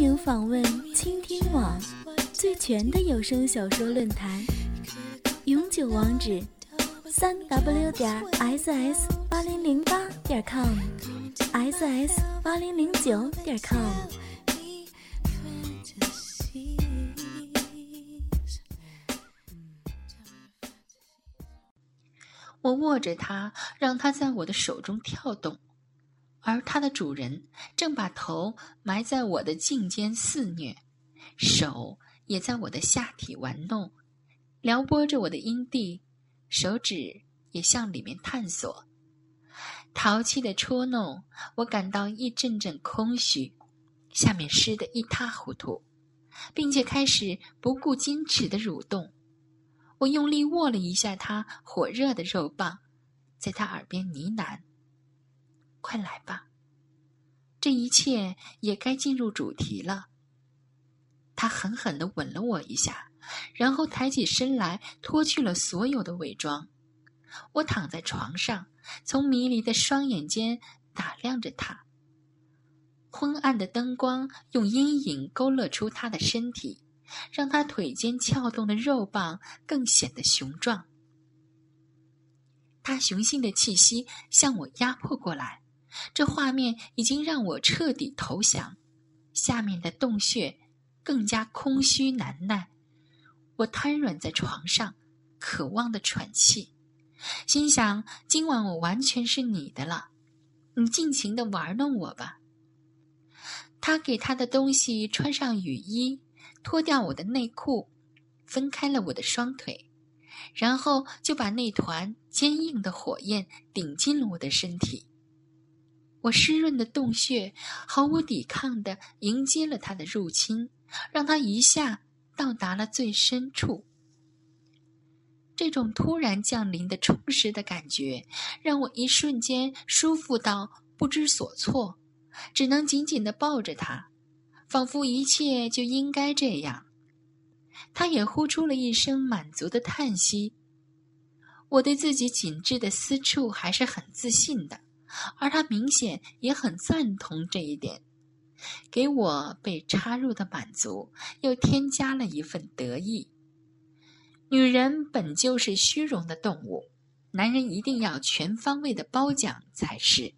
欢迎访问倾听网最全的有声小说论坛，永久网址：三 w 点 ss 八零零八点 com，ss 八零零九点 com。我握着它，让它在我的手中跳动。而它的主人正把头埋在我的颈间肆虐，手也在我的下体玩弄，撩拨着我的阴蒂，手指也向里面探索，淘气的戳弄，我感到一阵阵空虚，下面湿得一塌糊涂，并且开始不顾矜持的蠕动。我用力握了一下他火热的肉棒，在他耳边呢喃。快来吧，这一切也该进入主题了。他狠狠地吻了我一下，然后抬起身来，脱去了所有的伪装。我躺在床上，从迷离的双眼间打量着他。昏暗的灯光用阴影勾勒出他的身体，让他腿间撬动的肉棒更显得雄壮。他雄性的气息向我压迫过来。这画面已经让我彻底投降，下面的洞穴更加空虚难耐。我瘫软在床上，渴望的喘气，心想：今晚我完全是你的了，你尽情的玩弄我吧。他给他的东西穿上雨衣，脱掉我的内裤，分开了我的双腿，然后就把那团坚硬的火焰顶进了我的身体。我湿润的洞穴毫无抵抗地迎接了他的入侵，让他一下到达了最深处。这种突然降临的充实的感觉，让我一瞬间舒服到不知所措，只能紧紧地抱着他，仿佛一切就应该这样。他也呼出了一声满足的叹息。我对自己紧致的私处还是很自信的。而他明显也很赞同这一点，给我被插入的满足又添加了一份得意。女人本就是虚荣的动物，男人一定要全方位的褒奖才是。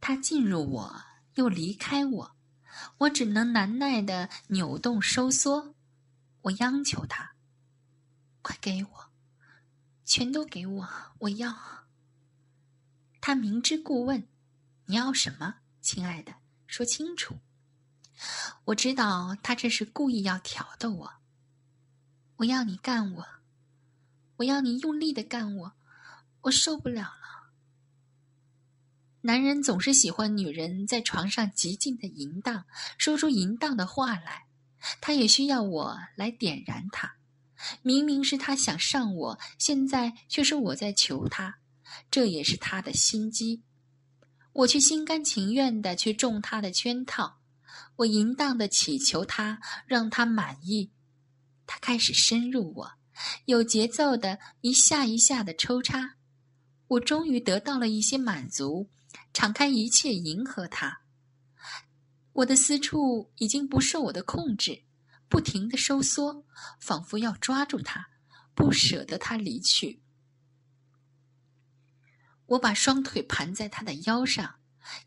他进入我，又离开我，我只能难耐的扭动收缩。我央求他：“快给我，全都给我，我要。”他明知故问：“你要什么，亲爱的？说清楚。”我知道他这是故意要挑逗我。我要你干我，我要你用力的干我，我受不了了。男人总是喜欢女人在床上极尽的淫荡，说出淫荡的话来。他也需要我来点燃他。明明是他想上我，现在却是我在求他。这也是他的心机，我却心甘情愿的去中他的圈套，我淫荡的祈求他，让他满意。他开始深入我，有节奏的一下一下的抽插，我终于得到了一些满足，敞开一切迎合他。我的私处已经不受我的控制，不停的收缩，仿佛要抓住他，不舍得他离去。我把双腿盘在他的腰上，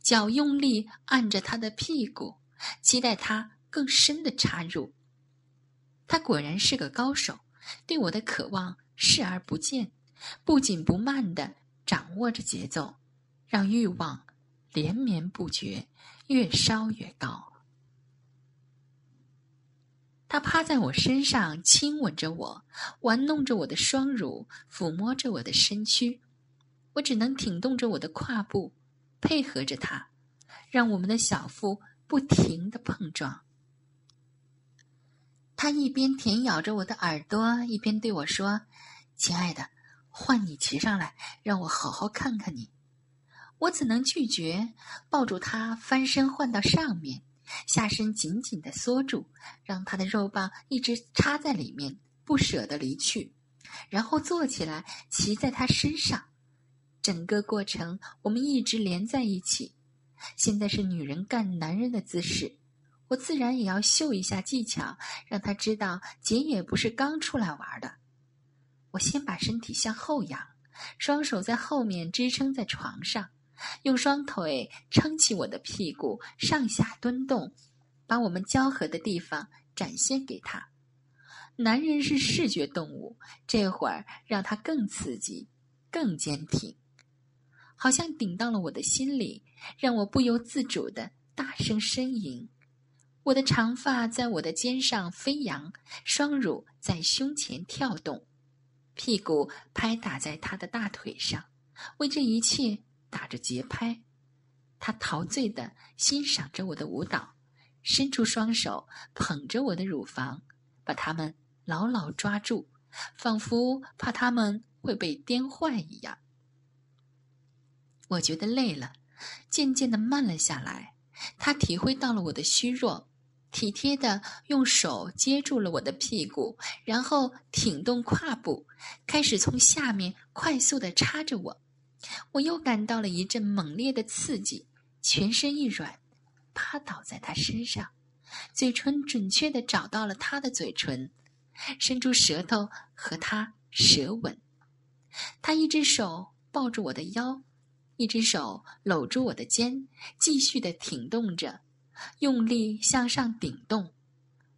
脚用力按着他的屁股，期待他更深的插入。他果然是个高手，对我的渴望视而不见，不紧不慢地掌握着节奏，让欲望连绵不绝，越烧越高。他趴在我身上，亲吻着我，玩弄着我的双乳，抚摸着我的身躯。我只能挺动着我的胯部，配合着他，让我们的小腹不停的碰撞。他一边舔咬着我的耳朵，一边对我说：“亲爱的，换你骑上来，让我好好看看你。”我怎能拒绝？抱住他，翻身换到上面，下身紧紧的缩住，让他的肉棒一直插在里面，不舍得离去。然后坐起来，骑在他身上。整个过程，我们一直连在一起。现在是女人干男人的姿势，我自然也要秀一下技巧，让他知道姐也不是刚出来玩的。我先把身体向后仰，双手在后面支撑在床上。用双腿撑起我的屁股，上下蹲动，把我们交合的地方展现给他。男人是视觉动物，这会儿让他更刺激，更坚挺，好像顶到了我的心里，让我不由自主的大声呻吟。我的长发在我的肩上飞扬，双乳在胸前跳动，屁股拍打在他的大腿上，为这一切。打着节拍，他陶醉的欣赏着我的舞蹈，伸出双手捧着我的乳房，把它们牢牢抓住，仿佛怕它们会被颠坏一样。我觉得累了，渐渐的慢了下来。他体会到了我的虚弱，体贴的用手接住了我的屁股，然后挺动胯部，开始从下面快速的插着我。我又感到了一阵猛烈的刺激，全身一软，趴倒在他身上，嘴唇准确地找到了他的嘴唇，伸出舌头和他舌吻。他一只手抱住我的腰，一只手搂住我的肩，继续地挺动着，用力向上顶动。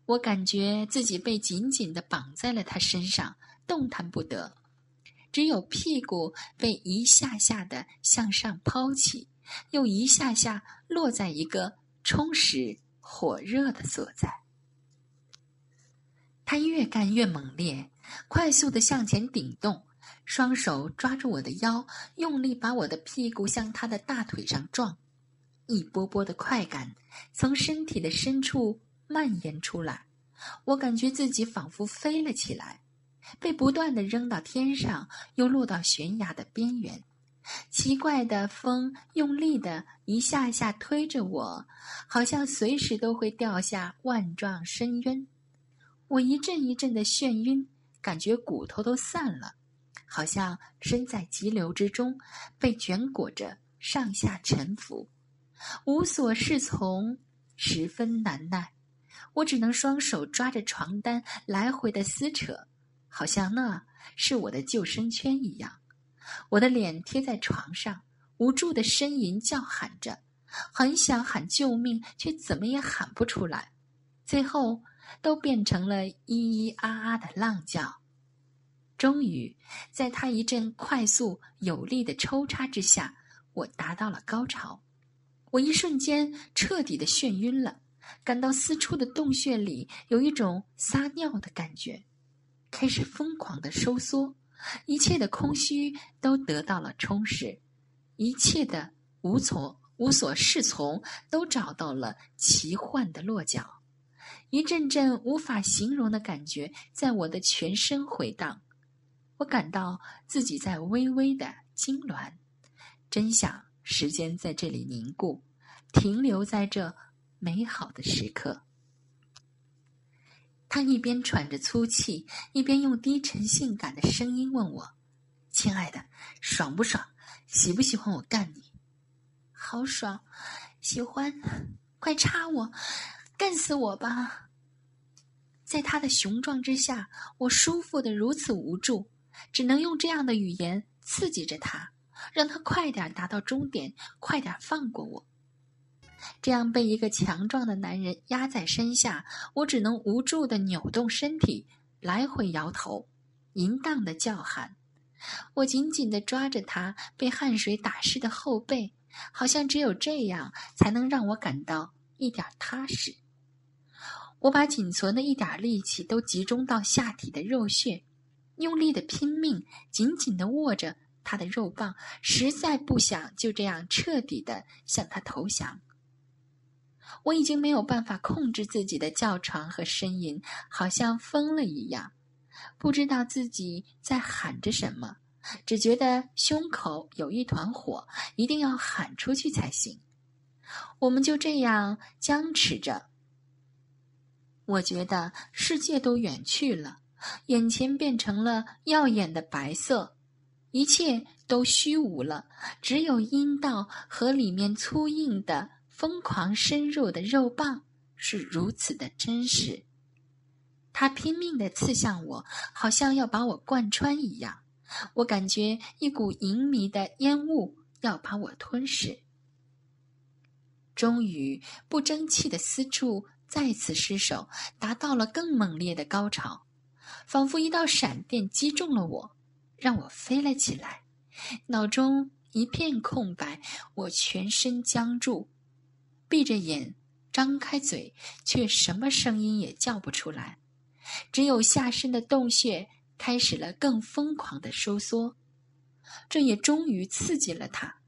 我感觉自己被紧紧地绑在了他身上，动弹不得。只有屁股被一下下的向上抛起，又一下下落在一个充实火热的所在。他越干越猛烈，快速的向前顶动，双手抓住我的腰，用力把我的屁股向他的大腿上撞，一波波的快感从身体的深处蔓延出来，我感觉自己仿佛飞了起来。被不断的扔到天上，又落到悬崖的边缘。奇怪的风用力的一下下推着我，好像随时都会掉下万丈深渊。我一阵一阵的眩晕，感觉骨头都散了，好像身在急流之中，被卷裹着上下沉浮，无所适从，十分难耐。我只能双手抓着床单，来回的撕扯。好像那是我的救生圈一样，我的脸贴在床上，无助的呻吟叫喊着，很想喊救命，却怎么也喊不出来，最后都变成了咿咿啊啊的浪叫。终于，在他一阵快速有力的抽插之下，我达到了高潮。我一瞬间彻底的眩晕了，感到四处的洞穴里有一种撒尿的感觉。开始疯狂的收缩，一切的空虚都得到了充实，一切的无从无所适从都找到了奇幻的落脚，一阵阵无法形容的感觉在我的全身回荡，我感到自己在微微的痉挛，真想时间在这里凝固，停留在这美好的时刻。他一边喘着粗气，一边用低沉性感的声音问我：“亲爱的，爽不爽？喜不喜欢我干你？”“好爽，喜欢，快插我，干死我吧！”在他的雄壮之下，我舒服的如此无助，只能用这样的语言刺激着他，让他快点达到终点，快点放过我。这样被一个强壮的男人压在身下，我只能无助地扭动身体，来回摇头，淫荡地叫喊。我紧紧地抓着他被汗水打湿的后背，好像只有这样才能让我感到一点踏实。我把仅存的一点力气都集中到下体的肉穴，用力地拼命，紧紧地握着他的肉棒，实在不想就这样彻底地向他投降。我已经没有办法控制自己的叫床和呻吟，好像疯了一样，不知道自己在喊着什么，只觉得胸口有一团火，一定要喊出去才行。我们就这样僵持着。我觉得世界都远去了，眼前变成了耀眼的白色，一切都虚无了，只有阴道和里面粗硬的。疯狂深入的肉棒是如此的真实，它拼命地刺向我，好像要把我贯穿一样。我感觉一股淫迷的烟雾要把我吞噬。终于，不争气的私处再次失手，达到了更猛烈的高潮，仿佛一道闪电击中了我，让我飞了起来。脑中一片空白，我全身僵住。闭着眼，张开嘴，却什么声音也叫不出来，只有下身的洞穴开始了更疯狂的收缩，这也终于刺激了他。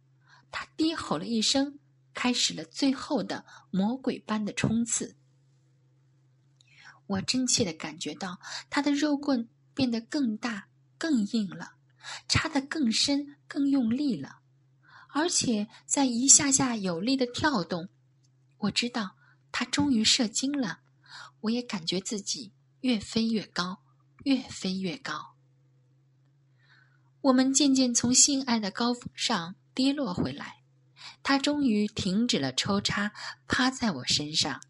他低吼了一声，开始了最后的魔鬼般的冲刺。我真切的感觉到他的肉棍变得更大、更硬了，插得更深、更用力了，而且在一下下有力的跳动。我知道他终于射精了，我也感觉自己越飞越高，越飞越高。我们渐渐从性爱的高峰上跌落回来，他终于停止了抽插，趴在我身上，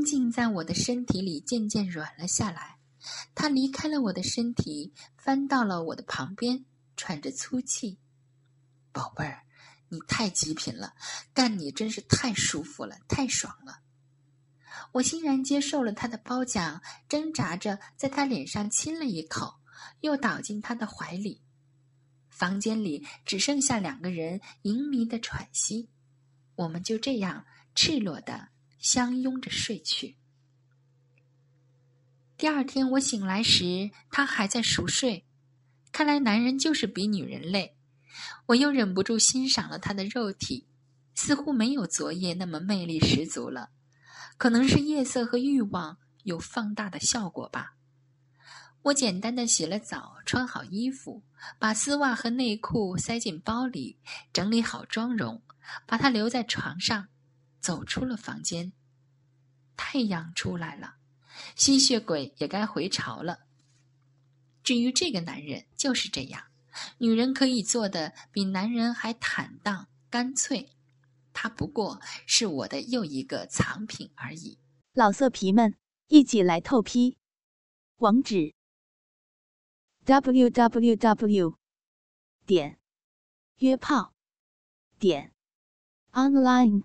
阴茎在我的身体里渐渐软了下来。他离开了我的身体，翻到了我的旁边，喘着粗气，宝贝儿。你太极品了，干你真是太舒服了，太爽了。我欣然接受了他的褒奖，挣扎着在他脸上亲了一口，又倒进他的怀里。房间里只剩下两个人淫迷的喘息，我们就这样赤裸的相拥着睡去。第二天我醒来时，他还在熟睡。看来男人就是比女人累。我又忍不住欣赏了他的肉体，似乎没有昨夜那么魅力十足了。可能是夜色和欲望有放大的效果吧。我简单的洗了澡，穿好衣服，把丝袜和内裤塞进包里，整理好妆容，把他留在床上，走出了房间。太阳出来了，吸血鬼也该回巢了。至于这个男人，就是这样。女人可以做的比男人还坦荡干脆，他不过是我的又一个藏品而已。老色皮们，一起来透批！网址：w w w 点约炮点 online